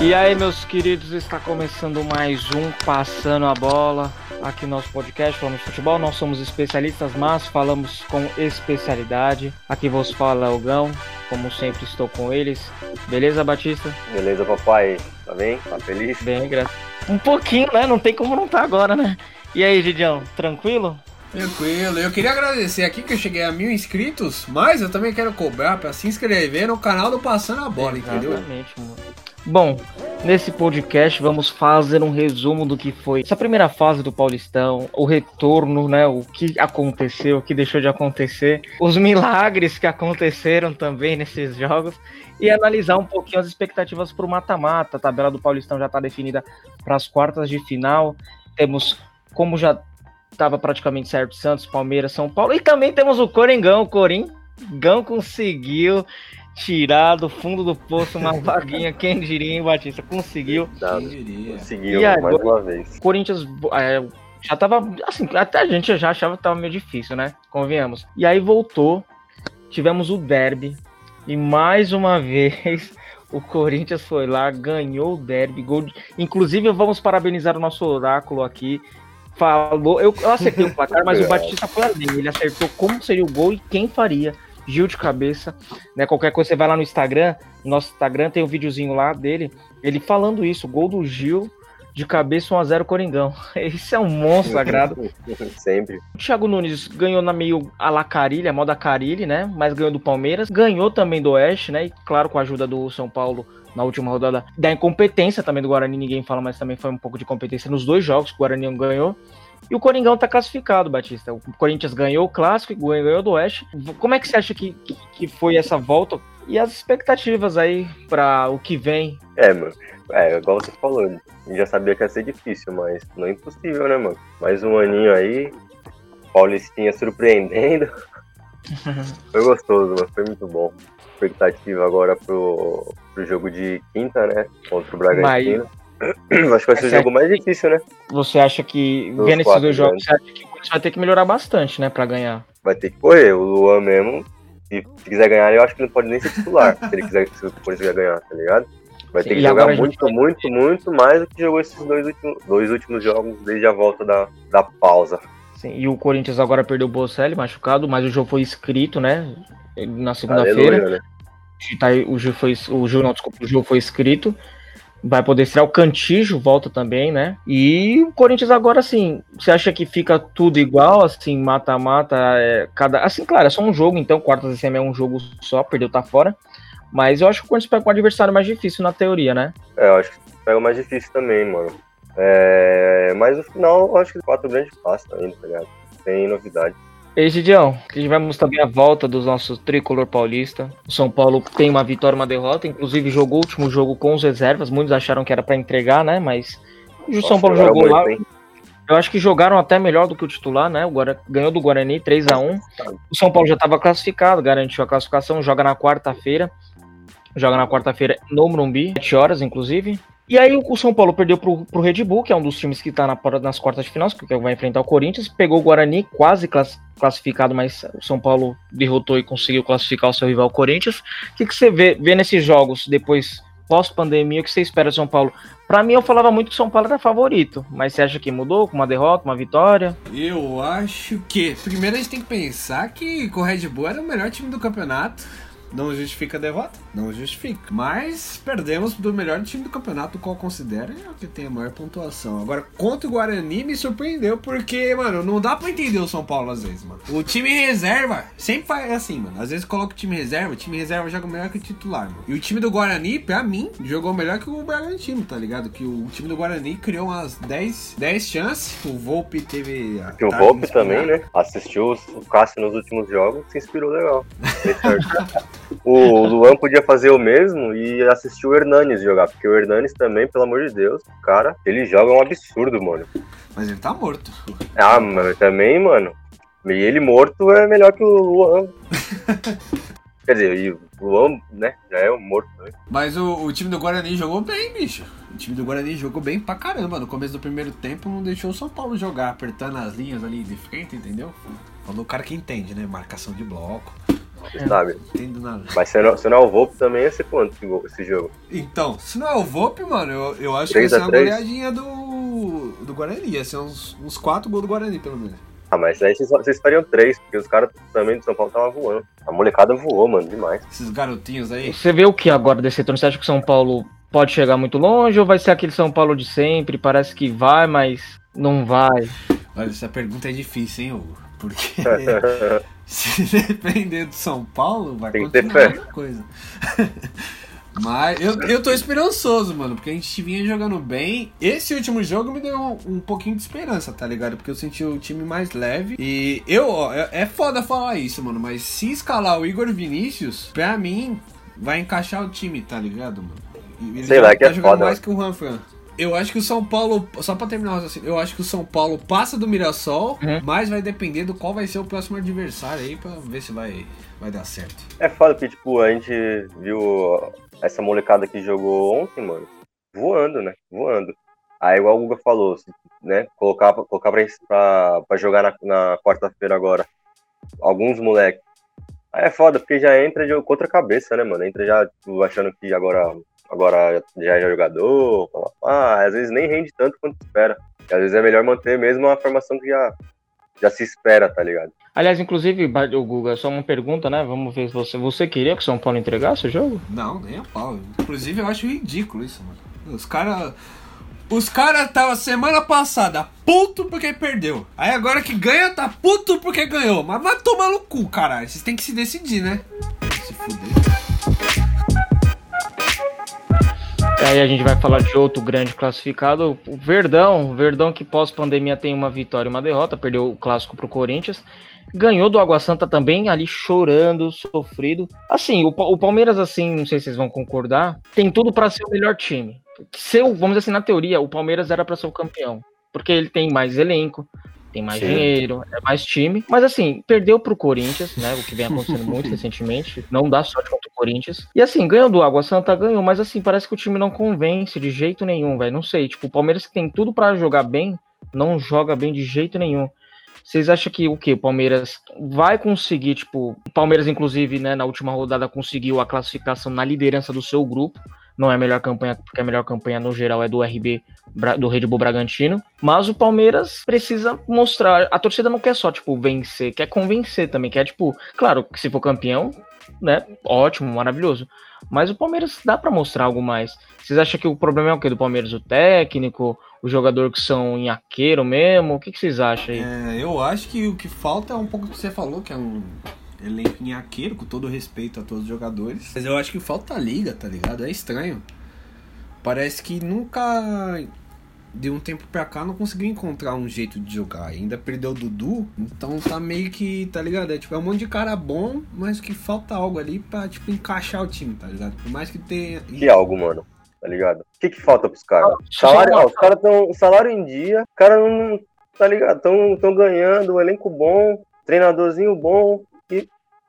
E aí, meus queridos, está começando mais um Passando a Bola aqui no nosso podcast Falamos de Futebol. Nós somos especialistas, mas falamos com especialidade. Aqui vos fala o Gão, como sempre estou com eles. Beleza, Batista? Beleza, papai. Tá bem? Tá feliz? Bem, graças. Um pouquinho, né? Não tem como não tá agora, né? E aí, Gidião, tranquilo? Tranquilo, eu queria agradecer aqui que eu cheguei a mil inscritos, mas eu também quero cobrar para se inscrever no canal do Passando a Bola, Exatamente, entendeu? mano. Bom, nesse podcast vamos fazer um resumo do que foi essa primeira fase do Paulistão, o retorno, né, o que aconteceu, o que deixou de acontecer, os milagres que aconteceram também nesses jogos e analisar um pouquinho as expectativas para o mata-mata. A tabela do Paulistão já está definida para as quartas de final. Temos, como já estava praticamente certo, Santos, Palmeiras, São Paulo e também temos o Coringão, o Coringão conseguiu tirar do fundo do poço uma vaguinha, quem diria, hein, Batista? Conseguiu. Quem diria? conseguiu E agora? mais uma vez. O Corinthians é, já tava, assim, até a gente já achava que tava meio difícil, né? Convenhamos. E aí voltou, tivemos o derby, e mais uma vez o Corinthians foi lá, ganhou o derby, gol de... Inclusive, vamos parabenizar o nosso oráculo aqui. Falou, eu, eu acertei o placar, mas o Batista foi além. Ele acertou como seria o gol e quem faria. Gil de cabeça, né? Qualquer coisa você vai lá no Instagram, no nosso Instagram tem um videozinho lá dele, ele falando isso, gol do Gil de cabeça 1x0 Coringão. Esse é um monstro sagrado. Sempre. O Thiago Nunes ganhou na meio a la Carilli, a moda Carilli, né? Mas ganhou do Palmeiras, ganhou também do Oeste, né? E claro, com a ajuda do São Paulo na última rodada, da incompetência também do Guarani, ninguém fala, mas também foi um pouco de competência nos dois jogos que o Guarani ganhou. E o Coringão tá classificado, Batista. O Corinthians ganhou o clássico e ganhou do Oeste. Como é que você acha que, que, que foi essa volta? E as expectativas aí para o que vem? É, mano. É, igual você falou, a gente já sabia que ia ser difícil, mas não é impossível, né, mano? Mais um aninho aí, Paulistinha surpreendendo. Foi gostoso, mano. Foi muito bom. Expectativa agora pro, pro jogo de quinta, né? Contra o Bragantino. Acho que vai ser o jogo mais difícil, né? Você acha que, Dos vendo esses dois jogos, você acha que o Corinthians vai ter que melhorar bastante, né, para ganhar? Vai ter que correr. O Luan mesmo, se, se quiser ganhar, eu acho que não pode nem ser titular. se ele quiser, se o Corinthians quiser ganhar, tá ligado? Vai ter que e jogar gente muito, muito, muito mais do que jogou esses dois últimos, dois últimos jogos desde a volta da, da pausa. Sim, e o Corinthians agora perdeu o Bocelli machucado, mas o jogo foi escrito, né? Na segunda-feira. Né? Tá o Gil foi. O Gil, não, desculpa, o Gil foi escrito. Vai poder estrear o Cantijo, volta também, né? E o Corinthians agora, assim, você acha que fica tudo igual, assim, mata-mata, é, cada. Assim, claro, é só um jogo, então, quartas e semi é um jogo só, perdeu, tá fora. Mas eu acho que o Corinthians pega um adversário mais difícil na teoria, né? É, eu acho que pega o mais difícil também, mano. É, mas no final, eu acho que quatro grandes passos ainda, tá ligado? Sem novidade. E aí, Gidião, tivemos também a volta dos nossos tricolor paulista. O São Paulo tem uma vitória uma derrota, inclusive jogou o último jogo com os reservas. Muitos acharam que era pra entregar, né? Mas o São Paulo jogou lá. hein? Eu acho que jogaram até melhor do que o titular, né? O Guara... Ganhou do Guarani 3 a 1 O São Paulo já estava classificado, garantiu a classificação, joga na quarta-feira. Joga na quarta-feira no Morumbi, 7 horas, inclusive. E aí o São Paulo perdeu pro, pro Red Bull, que é um dos times que tá na, nas quartas de final, que vai enfrentar o Corinthians. Pegou o Guarani, quase class- classificado, mas o São Paulo derrotou e conseguiu classificar o seu rival Corinthians. O que, que você vê, vê nesses jogos depois, pós-pandemia, o que você espera do São Paulo? Pra mim, eu falava muito que o São Paulo era favorito, mas você acha que mudou com uma derrota, uma vitória? Eu acho que. Primeiro a gente tem que pensar que o Red Bull era o melhor time do campeonato. Não justifica a derrota? Não justifica. Mas perdemos do melhor time do campeonato, qual considera é o que tem a maior pontuação. Agora, contra o Guarani me surpreendeu, porque, mano, não dá pra entender o São Paulo às vezes, mano. O time reserva sempre faz assim, mano. Às vezes coloca o time reserva, o time reserva joga melhor que o titular, mano. E o time do Guarani, pra mim, jogou melhor que o Bragantino, tá ligado? Que o time do Guarani criou umas 10, 10 chances. O Volpe teve. a Que o Volpe inspirada. também, né? Assistiu o Cássio nos últimos jogos, se inspirou legal. O Luan podia fazer o mesmo e assistir o Hernanes jogar, porque o Hernanes também, pelo amor de Deus, cara, ele joga um absurdo, mano. Mas ele tá morto. Ah, mas também, mano. E ele morto é melhor que o Luan. Quer dizer, e o Luan, né, já é um morto também. Mas o, o time do Guarani jogou bem, bicho. O time do Guarani jogou bem pra caramba. No começo do primeiro tempo não deixou o São Paulo jogar, apertando as linhas ali de frente, entendeu? Falou o cara que entende, né? Marcação de bloco. Você sabe. Entendo nada. Mas se não, se não é o Volpe também ia ser quanto esse jogo? Então, se não é o Volpe, mano, eu, eu acho que 3 vai a ser uma 3. goleadinha do, do Guarani. Ia ser uns, uns 4 gols do Guarani, pelo menos. Ah, mas aí vocês, vocês fariam três, porque os caras também do São Paulo estavam voando. A molecada voou, mano, demais. Esses garotinhos aí. Você vê o que agora desse retorno? Você acha que o São Paulo pode chegar muito longe ou vai ser aquele São Paulo de sempre? Parece que vai, mas não vai. Olha, essa pergunta é difícil, hein, Hugo? Porque se depender do São Paulo, vai Tem continuar coisa. Mas eu, eu tô esperançoso, mano, porque a gente vinha jogando bem. Esse último jogo me deu um, um pouquinho de esperança, tá ligado? Porque eu senti o time mais leve. E eu, ó, é, é foda falar isso, mano, mas se escalar o Igor Vinícius, pra mim, vai encaixar o time, tá ligado, mano? Ele Sei lá, que tá é jogando foda, mais que o Ranfran. Eu acho que o São Paulo, só pra terminar assim, eu acho que o São Paulo passa do Mirassol, Uhum. mas vai depender do qual vai ser o próximo adversário aí pra ver se vai, vai dar certo. É foda que, tipo, a gente viu essa molecada que jogou ontem, mano, voando, né? Voando. Aí, igual o Guga falou, né? Colocar, pra- colocar pra, pra, pra jogar na, na quarta-feira agora alguns moleques. Aí é foda, porque já entra de outra cabeça, né, mano? Entra já tipo, achando que agora, agora já é jogador, pá. às vezes nem rende tanto quanto espera. E às vezes é melhor manter mesmo a formação que já, já se espera, tá ligado? Aliás, inclusive, o Guga, só uma pergunta, né? Vamos ver se você. Você queria que o São Paulo entregasse o jogo? Não, nem a pau. Inclusive, eu acho ridículo isso, mano. Os caras. Os caras tava semana passada puto porque perdeu. Aí agora que ganha, tá puto porque ganhou. Mas vai tomar no cu, caralho. Vocês têm que se decidir, né? Se fuder. Aí a gente vai falar de outro grande classificado, o Verdão. O Verdão que pós-pandemia tem uma vitória e uma derrota, perdeu o clássico pro Corinthians. Ganhou do Água Santa também, ali chorando, sofrido. Assim, o, o Palmeiras, assim, não sei se vocês vão concordar, tem tudo pra ser o melhor time. Seu, vamos dizer assim, na teoria, o Palmeiras era pra ser o campeão. Porque ele tem mais elenco, tem mais Sim. dinheiro, é mais time. Mas assim, perdeu pro Corinthians, né? O que vem acontecendo muito recentemente. Não dá sorte contra o Corinthians. E assim, ganhou do Água Santa, ganhou, mas assim, parece que o time não convence de jeito nenhum, velho. Não sei. Tipo, o Palmeiras que tem tudo pra jogar bem, não joga bem de jeito nenhum. Vocês acham que o que? O Palmeiras vai conseguir, tipo, o Palmeiras, inclusive, né, na última rodada conseguiu a classificação na liderança do seu grupo. Não é a melhor campanha, porque a melhor campanha no geral é do RB, do Red Bull Bragantino. Mas o Palmeiras precisa mostrar. A torcida não quer só, tipo, vencer, quer convencer também. Quer, tipo, claro que se for campeão, né? Ótimo, maravilhoso. Mas o Palmeiras dá pra mostrar algo mais. Vocês acham que o problema é o quê? Do Palmeiras? O técnico? O jogador que são nhaqueiro mesmo? O que, que vocês acham aí? É, eu acho que o que falta é um pouco o que você falou, que é um elenco nhaqueiro, com todo respeito a todos os jogadores. Mas eu acho que falta a liga, tá ligado? É estranho. Parece que nunca, de um tempo pra cá, não conseguiu encontrar um jeito de jogar. Ainda perdeu o Dudu, então tá meio que, tá ligado? É tipo, é um monte de cara bom, mas que falta algo ali pra, tipo, encaixar o time, tá ligado? Por mais que tenha... Que algo, mano. Tá ligado? O que, que falta pros caras? Só- Salário, ó, os caras estão salário em dia, os caras não. Tá ligado? Tão, tão ganhando, um elenco bom, treinadorzinho bom.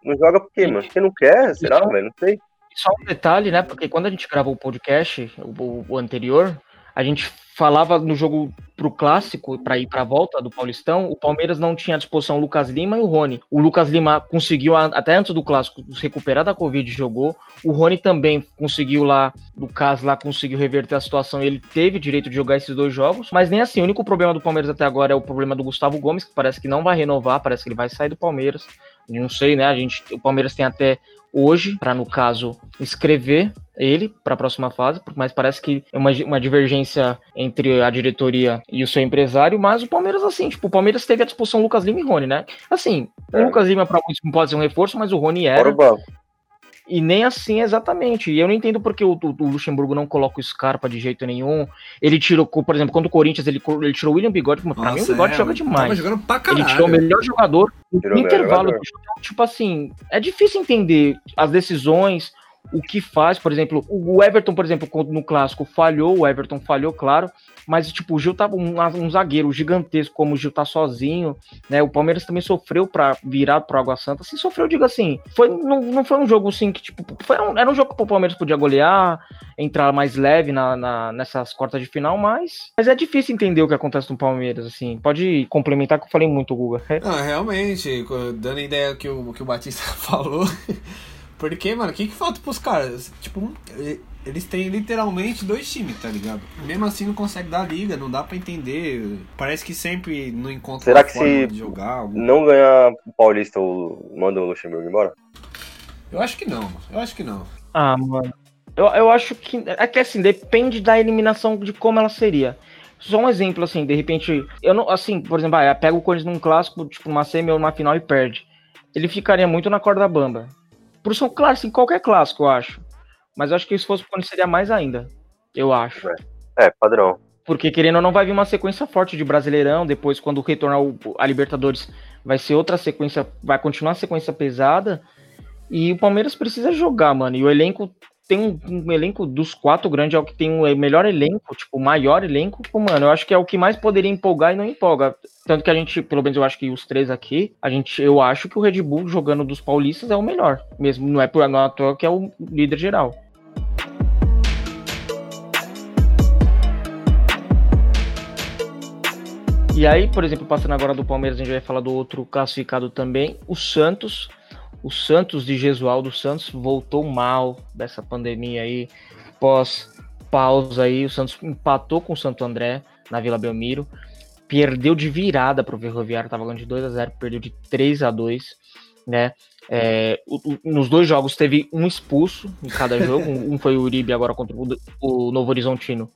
Não joga por quê, E- mano? Porque não quer? Será, velho? Não sei. Só um detalhe, né? Porque quando a gente gravou o podcast, o, o anterior, a gente falava no jogo pro clássico, para ir pra volta do Paulistão, o Palmeiras não tinha à disposição o Lucas Lima e o Rony. O Lucas Lima conseguiu, a- até antes do clássico, se recuperar da Covid e jogou. O Rony também conseguiu lá, no caso lá, conseguiu reverter a situação. Ele teve direito de jogar esses dois jogos, mas nem assim. O único problema do Palmeiras até agora é o problema do Gustavo Gomes, que parece que não vai renovar, parece que ele vai sair do Palmeiras. Não sei, né? A gente, o Palmeiras tem até hoje para no caso escrever ele para a próxima fase, mas parece que é uma, uma divergência entre a diretoria e o seu empresário, mas o Palmeiras assim, tipo, o Palmeiras teve à disposição Lucas Lima e Rony, né? Assim, É. o Lucas Lima para muitos pode ser um reforço, mas o Rony Fora era o banco. E nem assim exatamente. E eu não entendo porque o, o- o Luxemburgo não coloca o Scarpa de jeito nenhum. Ele tirou, por exemplo, contra o Corinthians, ele, ele tirou o William Bigode, pra mim o Nossa, Bigode é, joga demais. Tava jogando pra caralho. Ele tirou o melhor jogador no Tirou o melhor intervalo jogador. do jogo. Tipo assim, é difícil entender as decisões, o que faz, por exemplo, o Everton, por exemplo, no clássico falhou, o Everton falhou, claro, mas tipo, o Gil tava um, um zagueiro gigantesco, como o Gil tá sozinho, né? O Palmeiras também sofreu para virar pro Água Santa, assim, sofreu, digo assim, foi, não, não foi um jogo assim que, tipo, foi um, era um jogo que o Palmeiras podia golear, entrar mais leve na, na, nessas quartas de final, mas, mas é difícil entender o que acontece no Palmeiras, assim, pode complementar que eu falei muito, Guga. Não, realmente, dando a ideia que o, que o Batista falou... Porque, mano, o que, que falta pros caras? Tipo, eles têm literalmente dois times, tá ligado? Mesmo assim não consegue dar liga, não dá para entender. Parece que sempre não encontra Será que se jogar, algum... não ganhar o Paulista, ou manda o Luxemburgo embora? Eu acho que não, eu acho que não. Ah, mano. Eu, eu acho que. É que assim, depende da eliminação de como ela seria. Só um exemplo, assim, de repente. Eu não. Assim, por exemplo, ah, pega o Corinthians num clássico, tipo, uma semi ou uma final e perde. Ele ficaria muito na corda bamba. Por são claro, assim, qualquer clássico, eu acho. Mas eu acho que se fosse o seria mais ainda. Eu acho. É, é, padrão. Porque querendo ou não, vai vir uma sequência forte de Brasileirão. Depois, quando retornar o, a Libertadores, vai ser outra sequência. Vai continuar a sequência pesada. E o Palmeiras precisa jogar, mano. E o elenco tem um, um, elenco dos quatro grandes, é o que tem o melhor elenco, tipo, o maior elenco, mano, eu acho que é o que mais poderia empolgar e não empolga. Tanto que a gente, pelo menos eu acho que os três aqui, a gente, eu acho que o Red Bull jogando dos paulistas é o melhor. Mesmo, não é por não é à toa que é o líder geral. E aí, por exemplo, passando agora do Palmeiras, a gente vai falar do outro classificado também, o Santos o Santos de Gesualdo Santos voltou mal dessa pandemia aí, pós pausa aí, o Santos empatou com o Santo André na Vila Belmiro, perdeu de virada para o Ferroviário, estava ganhando de 2 a 0 perdeu de 3 a 2 né? É, o, o, nos dois jogos teve um expulso em cada jogo, um, um foi o Uribe agora contra o, o Novo Horizontino.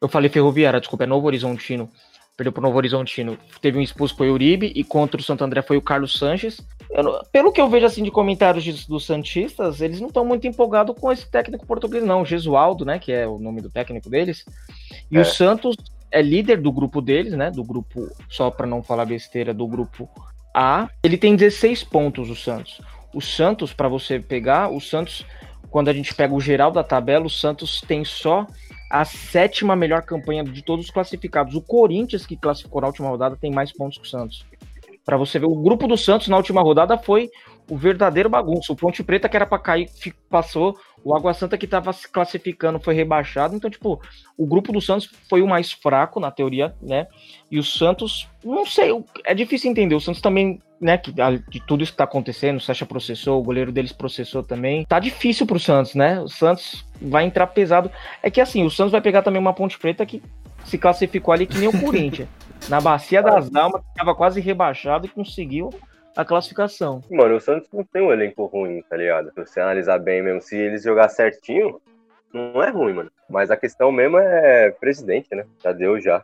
Eu falei Ferroviária, desculpa, é Novo Horizontino perdeu pro Novo Horizontino. Teve um expulso foi o Uribe e contra o Santo André foi o Carlos Sanches. Não, pelo que eu vejo assim de comentários de, dos Santistas, eles não estão muito empolgados com esse técnico português, não. O Gesualdo, né? Que é o nome do técnico deles. E é. o Santos é líder do grupo deles, né? Do grupo, só para não falar besteira, do grupo A. Ele tem 16 pontos, o Santos. O Santos, para você pegar, o Santos, quando a gente pega o geral da tabela, o Santos tem só a sétima melhor campanha de todos os classificados. O Corinthians, que classificou na última rodada, tem mais pontos que o Santos. Para você ver, o grupo do Santos na última rodada foi o verdadeiro bagunço. O Ponte Preta, que era para cair, passou. O Água Santa, que estava se classificando, foi rebaixado. Então, tipo, o grupo do Santos foi o mais fraco, na teoria, né? E o Santos, não sei, é difícil entender. O Santos também, né, que de tudo isso que tá acontecendo, o Sacha processou, o goleiro deles processou também. Tá difícil pro Santos, né? O Santos vai entrar pesado. É que assim, o Santos vai pegar também uma Ponte Preta que se classificou ali que nem o Corinthians. na Bacia das Almas, que estava quase rebaixado e conseguiu a classificação. Mano, o Santos não tem um elenco ruim, tá ligado? Se você analisar bem mesmo, se eles jogar certinho, não é ruim, mano. Mas a questão mesmo é presidente, né? Já deu já.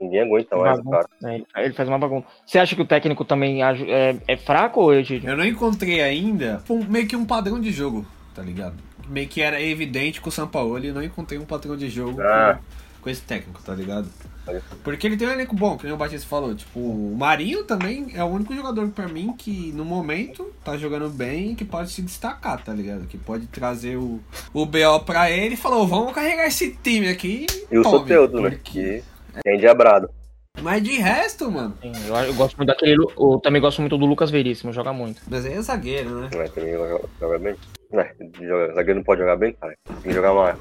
Ninguém aguenta mais o cara. É, ele faz uma bagunça. Você acha que o técnico também é, é fraco ou Egídio? Eu não encontrei ainda um, meio que um padrão de jogo, tá ligado? Meio que era evidente com o São Paulo e não encontrei um padrão de jogo ah. com, com esse técnico, tá ligado? Porque ele tem um elenco bom, que nem o Batista falou. Tipo, o Marinho também é o único jogador para mim que no momento tá jogando bem e que pode se destacar, tá ligado? Que pode trazer o, o BO pra ele e falou: vamos carregar esse time aqui. E o Soteudo, né? Que é endiabrado. Mas de resto, mano. Sim, eu, eu, gosto muito daquele. Eu também gosto muito do Lucas Veríssimo, joga muito. Mas é zagueiro, né? É, também joga, joga bem. É, zagueiro não pode jogar bem, cara. Tem que jogar mais.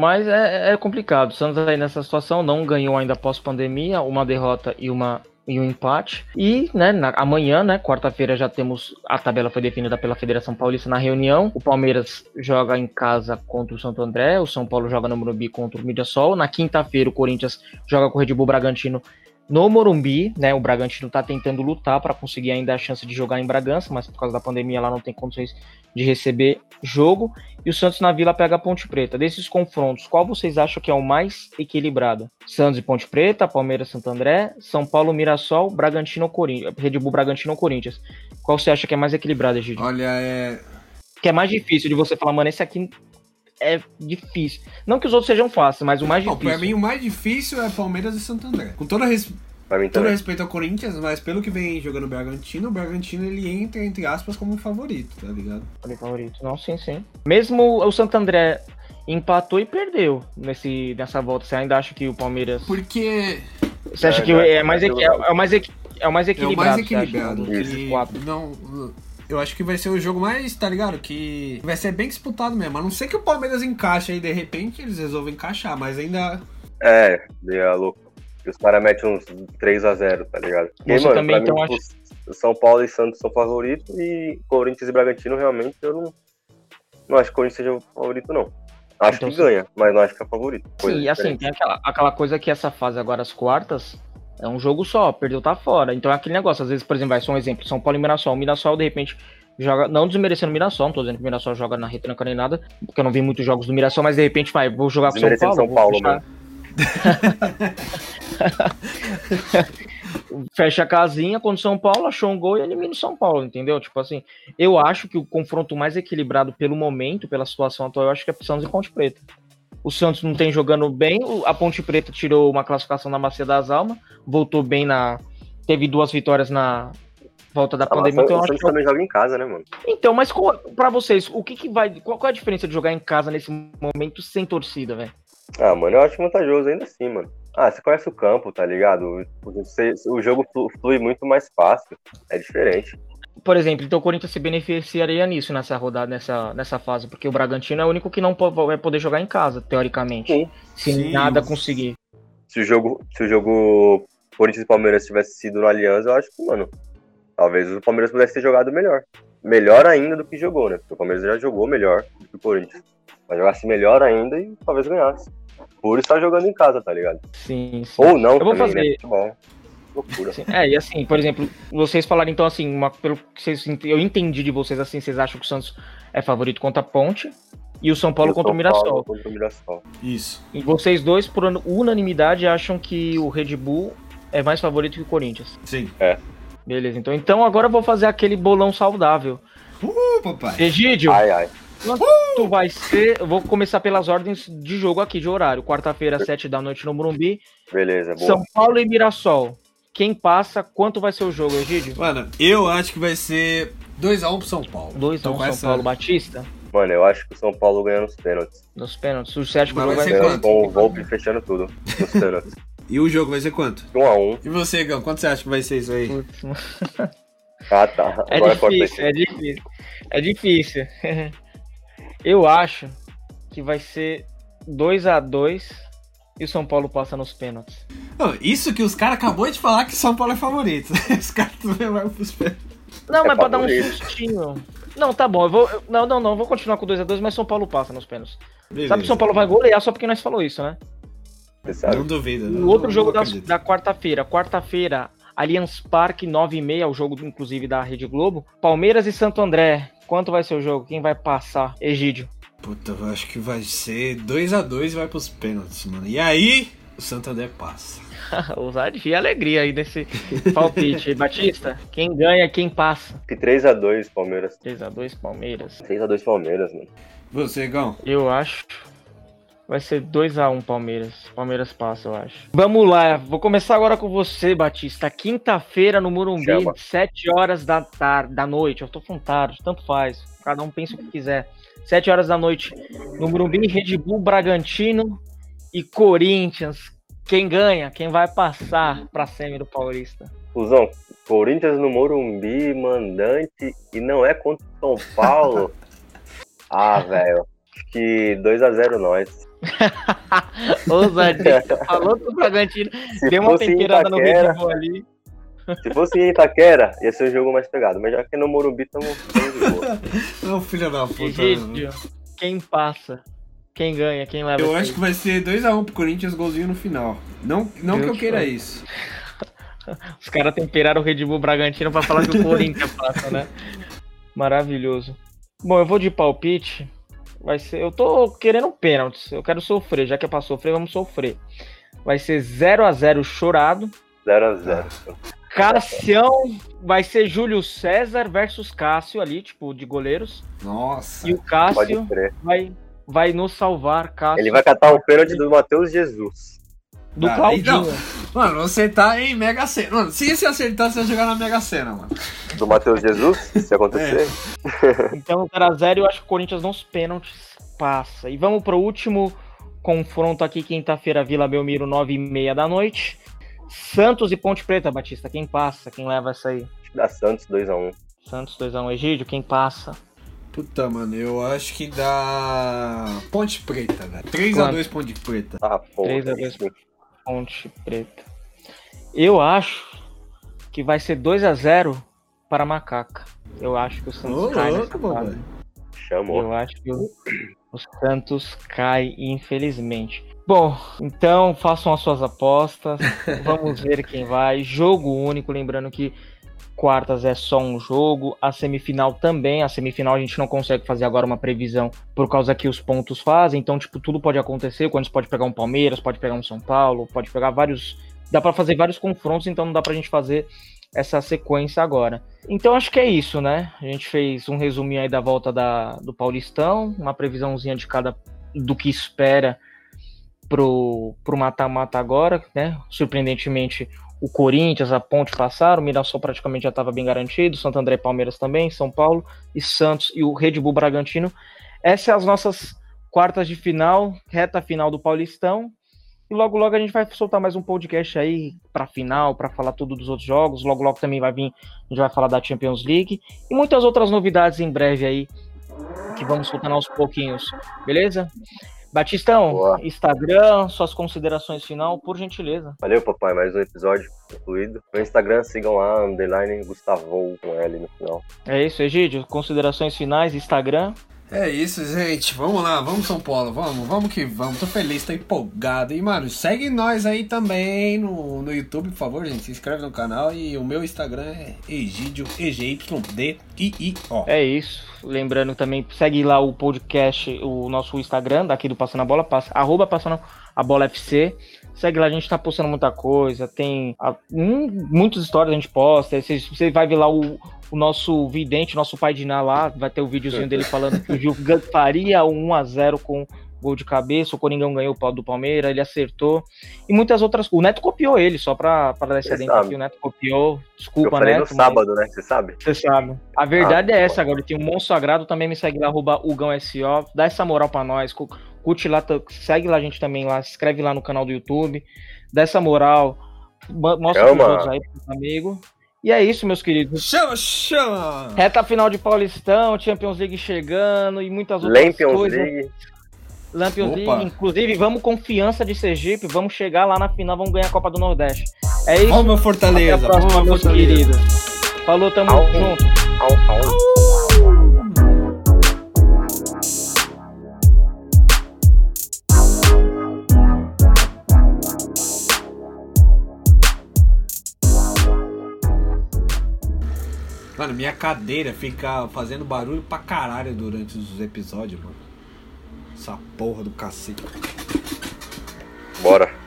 Mas é, é, complicado. O Santos aí nessa situação não ganhou ainda pós-pandemia, uma derrota e uma e um empate. E, né, na, amanhã, né, quarta-feira já temos a tabela foi definida pela Federação Paulista na reunião. O Palmeiras joga em casa contra o Santo André, o São Paulo joga no Morumbi contra o Mirassol. Na quinta-feira o Corinthians joga com o Red Bull Bragantino no Morumbi, né? O Bragantino está tentando lutar para conseguir ainda a chance de jogar em Bragança, mas por causa da pandemia lá não tem condições de receber jogo. E o Santos na Vila pega a Ponte Preta. Desses confrontos, qual vocês acham que é o mais equilibrado? Santos e Ponte Preta, Palmeiras Santo André, São Paulo Mirassol, Bragantino Corinthians, Red Bull Bragantino Corinthians. Qual você acha que é mais equilibrado, Egidio? Olha, é que é mais difícil de você falar, mano, esse aqui é difícil. Não que os outros sejam fáceis, mas o mais difícil. Pra mim, o mais difícil é Palmeiras e Santo André. Com toda res... Todo respeito ao Corinthians, mas pelo que vem jogando o Bragantino, o Bragantino ele entra, entre aspas, como favorito, tá ligado? Falei favorito. Não, sim, sim. Mesmo o Santo André empatou e perdeu nesse, nessa volta. Você ainda acha que o Palmeiras. Porque Você acha É, que já- é mais, equi- é, o mais equi- é o mais é o equilibrado? mais você acha, equilibrado. desses que não, eu acho que vai ser o jogo mais, tá ligado? Que vai ser bem disputado mesmo. A não ser que o Palmeiras encaixe aí de repente, eles resolvem encaixar, mas ainda. É, deu a louco. E os caras metem uns 3x0, tá ligado? Você mano, também, então, mim, o São Paulo e Santos são favoritos e Corinthians e Bragantino, realmente, eu não, não acho que o Corinthians seja o favorito, não. Acho Então, que ganha, mas não acho que é favorito. Sim, e assim, tem aquela, aquela coisa que essa fase agora, as quartas, é um jogo só, perdeu tá fora. Então é aquele negócio, às vezes, por exemplo, vai ser um exemplo, São Paulo e Mirassol. O Mirassol, de repente, joga, não desmerecendo o Mirassol, não tô dizendo que o Mirassol joga na retranca nem nada, porque eu não vi muitos jogos do Mirassol, mas de repente vai, vou jogar com São Paulo. São Paulo, fechar- Fecha a casinha quando o São Paulo achou um gol e elimina o São Paulo, entendeu? Tipo assim, eu acho que o confronto mais equilibrado pelo momento, pela situação atual, eu acho que é Santos e Ponte Preta. O Santos não tem jogando bem, a Ponte Preta tirou uma classificação na Bacia das Almas, voltou bem na. Teve duas vitórias na volta da Ah, pandemia, então eu o acho Santos que. é o- também joga em casa, né, mano? Então, mas qual, pra vocês, o que, que vai. Qual, qual é a diferença de jogar em casa nesse momento sem torcida, velho? Ah, mano, eu acho vantajoso ainda assim, mano. Ah, você conhece o campo, tá ligado? Você- o jogo flu- flui muito mais fácil. É diferente. Por exemplo, então o Corinthians se beneficiaria nisso nessa rodada, nessa, nessa fase, porque o Bragantino é o único que não vai poder jogar em casa, teoricamente. Sim. Se Sim. nada conseguir. Se o jogo, se o jogo Corinthians e Palmeiras tivesse sido no Aliança, eu acho que, mano, talvez o Palmeiras pudesse ter jogado melhor. Melhor ainda do que jogou, né? Porque o Palmeiras já jogou melhor do que o Corinthians. Mas jogasse melhor ainda e talvez ganhasse. Por estar jogando em casa, tá ligado? Sim, sim. Ou não, Eu vou também, fazer- né? Futebol. Loucura. Sim. É, e assim, por exemplo, vocês falaram então assim, uma- pelo que vocês, eu entendi de vocês assim, vocês acham que o Santos é favorito contra a Ponte e o São Paulo o contra o São Mirassol. Paulo Contra o Mirassol. Isso. E vocês dois, por unanimidade, acham que o Red Bull é mais favorito que o Corinthians. Sim. Beleza, então, então agora eu vou fazer aquele bolão saudável. Uh, papai. Egídio, Ai, ai. tu vai ser. Eu vou começar pelas ordens de jogo aqui, de horário. Quarta-feira, 7 da noite no Morumbi. Beleza, boa. São Paulo e Mirassol. Quem passa, quanto vai ser o jogo, Egídio? Mano, eu acho que vai ser 2x1 pro São Paulo. 2 Tô a 1 com São essa- Paulo Batista. Mano, eu acho que o São Paulo ganha nos pênaltis. Nos pênaltis. O Sérgio Mas vai vai ser ser quanto? Com o Volpe fechando tudo. Nos pênaltis. E o jogo vai ser quanto? 1x1. E você, Gão, quanto você acha que vai ser isso aí? Ah, tá. É Agora difícil, é difícil. É difícil. Eu acho que vai ser 2 a 2 e o São Paulo passa nos pênaltis. Ô, isso que os caras acabou de falar que São Paulo é favorito. Os caras também vão pros pés. Não, É mas pra dar um favorito. sustinho. Não, tá bom. Eu vou, eu- não, não, não. Vou continuar com 2 a 2 mas São Paulo passa nos pênaltis. Sabe que São Paulo vai golear só porque nós falou isso, né? Não duvido. O não- outro não jogo da, acredito. da quarta-feira. Quarta-feira, Allianz Parque, 9h30, o jogo, inclusive, da Rede Globo. Palmeiras e Santo André. Quanto vai ser o jogo? Quem vai passar? Egídio. Puta, eu acho que vai ser 2x2 e vai pros pênaltis, mano. E aí, o Santander passa. Ousadia e alegria aí desse palpite. Batista, quem ganha, quem passa? Que 3x2 Palmeiras. 3x2 Palmeiras. 3x2 Palmeiras, mano. Você, Gão. Eu acho. Vai ser 2x1 Palmeiras. Palmeiras passa, eu acho. Vamos lá, vou começar agora com você, Batista. Quinta-feira no Morumbi, Chama. 7 horas da tarde, da noite. Eu tô falando tarde, tanto faz. Cada um pensa o que quiser. 7 horas da noite no Morumbi, Red Bull, Bragantino e Corinthians. Quem ganha? Quem vai passar pra semi do Paulista? Fusão, Corinthians no Morumbi, mandante, e não é contra o São Paulo. ah, velho. Acho que 2x0 nós. Ousadia. Falou que o Bragantino Se deu uma temperada no Bull ali. se fosse em Itaquera, ia ser um jogo mais pegado. Mas já que é no Morumbi, tamo, tamo de boa. Não, filho da puta. Egídio, quem passa? Quem ganha? Quem leva? Eu acho que vai ser 2x1 pro Corinthians, golzinho no final. Não, não que eu queira Deus. isso. Os caras temperaram o Red Bull Bragantino pra falar que o Corinthians passa, né? Maravilhoso. Bom, eu vou de palpite. Vai ser. Eu tô querendo pênaltis. Eu quero sofrer. Já que é pra sofrer, vamos sofrer. Vai ser 0 a 0 chorado. 0x0. Cassião vai ser Júlio César versus Cássio ali, tipo, de goleiros. Nossa. E o Pode Cássio vai, vai nos salvar, Cássio. Ele vai catar um pênalti do Matheus Jesus. Do Ah, Claudinho. então. Mano, você tá em Mega Sena. Mano, se você acertar, você vai jogar na Mega Sena, mano. Do Matheus Jesus, se acontecer. Então, 0x0, eu acho que o Corinthians nos pênaltis passa. E vamos pro último confronto aqui, quinta-feira, Vila Belmiro, 9h30 da noite. Santos e Ponte Preta, Batista. Quem passa? Quem leva essa aí? Da Santos 2x1. Santos 2x1 Egídio, quem passa? Puta, mano, eu acho que dá. Ponte Preta, velho. 3x2 Ponte Preta. Ah, porra. 3 a 2. Ponte Preta. Eu acho que vai ser 2x0 para Macaca. Eu acho que o Santos Ô, cai nessa louco, mano. Chamou. Eu acho que o, o Santos cai, infelizmente. Bom, então façam as suas apostas. Vamos ver quem vai. Jogo único, lembrando que quartas é só um jogo. A semifinal também. A semifinal a gente não consegue fazer agora uma previsão por causa que os pontos fazem. Então, tipo, tudo pode acontecer. Quando você pode pegar um Palmeiras, pode pegar um São Paulo, pode pegar vários. Dá pra fazer vários confrontos, então não dá pra gente fazer essa sequência agora. Então acho que é isso, né? A gente fez um resuminho aí da volta da, do Paulistão, uma previsãozinha de cada do que espera pro, pro mata-mata agora, né? Surpreendentemente, o Corinthians, a Ponte passaram, o Mirassol praticamente já estava bem garantido, Santo André e Palmeiras também, São Paulo e Santos e o Red Bull Bragantino. Essas são as nossas quartas de final, reta final do Paulistão. E logo logo a gente vai soltar mais um podcast aí para final, para falar tudo dos outros jogos. Logo logo também vai vir, a gente vai falar da Champions League e muitas outras novidades em breve aí que vamos soltando aos pouquinhos, beleza? Batistão, Boa. Instagram, suas considerações final, por gentileza. Valeu, papai. Mais um episódio concluído. No Instagram, sigam lá, underline Gustavo com L no final. É isso, Egídio, considerações finais, Instagram. É isso, gente. Vamos lá, vamos São Paulo, vamos, vamos que vamos. Tô feliz, tô empolgado. E, mano, segue nós aí também no, no YouTube, por favor, gente. Se inscreve no canal. E o meu Instagram é Egídio, E-G-Y-D-I-I-O. É isso. Lembrando também, segue lá o podcast, o nosso Instagram daqui do Passando a Bola, passa, arroba Passando a Bola FC. Segue lá, a gente tá postando muita coisa, tem ah, hum, muitas histórias a gente posta. Você vai ver lá o, o nosso vidente, nosso pai de Ná lá, vai ter o videozinho dele falando que o Gil faria um 1x0 com gol de cabeça, o Coringão ganhou o pau do Palmeiras, ele acertou. E muitas outras coisas. O Neto copiou ele, só pra, pra dar esse sabe. aqui, o Neto copiou. Eu Desculpa, falei Neto. no sábado, né? Você sabe? você sabe. A verdade Ah, é tá essa agora. Tem um Monstro Sagrado, também me segue lá, arroba UgãoSO. Dá essa moral pra nós. cu- Curte lá, segue lá a gente também lá, se inscreve lá no canal do YouTube. Dá essa moral. Mostra pros Chama. outros aí, pros amigos. E é isso, meus queridos. Chama, chama! Reta final de Paulistão, Champions League chegando e muitas outras Lampions coisas. League. Lampions Opa. League, inclusive, vamos confiança de Sergipe, vamos chegar lá na final, vamos ganhar a Copa do Nordeste. É isso. Vamos, meu Até a Fortaleza! próxima, Vamos, meus Fortaleza! queridos. Falou, tamo Au. junto. Au, au. Mano, minha cadeira fica fazendo barulho pra caralho durante os episódios, mano. Essa porra do cacete. Bora.